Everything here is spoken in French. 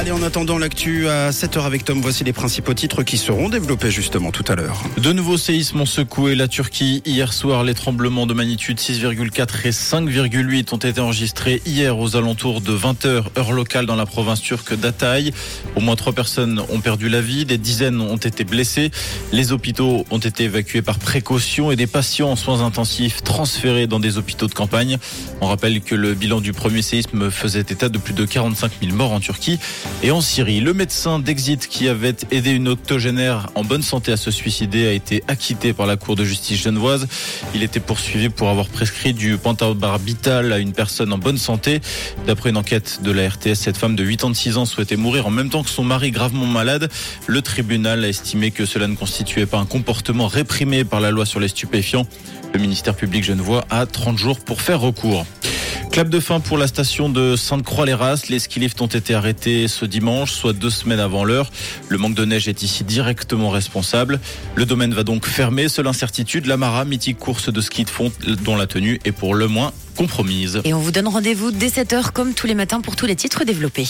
Allez, en attendant l'actu à 7h avec Tom, voici les principaux titres qui seront développés justement tout à l'heure. De nouveaux séismes ont secoué la Turquie. Hier soir, les tremblements de magnitude 6,4 et 5,8 ont été enregistrés hier aux alentours de 20h, heure locale dans la province turque d'Atay. Au moins trois personnes ont perdu la vie, des dizaines ont été blessées. Les hôpitaux ont été évacués par précaution et des patients en soins intensifs transférés dans des hôpitaux de campagne. On rappelle que le bilan du premier séisme faisait état de plus de 45 000 morts en Turquie et en Syrie. Le médecin d'Exit qui avait aidé une octogénaire en bonne santé à se suicider a été acquitté par la Cour de justice genevoise. Il était poursuivi pour avoir prescrit du pentobarbital à une personne en bonne santé. D'après une enquête de la RTS, cette femme de 86 ans souhaitait mourir en même temps que son mari gravement malade. Le tribunal a estimé que cela ne constituait pas un comportement réprimé par la loi sur les stupéfiants. Le ministère public genevois a 30 jours pour faire recours. Clap de fin pour la station de Sainte-Croix-les-Ras. Les ski lifts ont été arrêtés ce dimanche, soit deux semaines avant l'heure. Le manque de neige est ici directement responsable. Le domaine va donc fermer. Seule incertitude, la Mara, mythique course de ski de fond dont la tenue est pour le moins compromise. Et on vous donne rendez-vous dès 7h comme tous les matins pour tous les titres développés.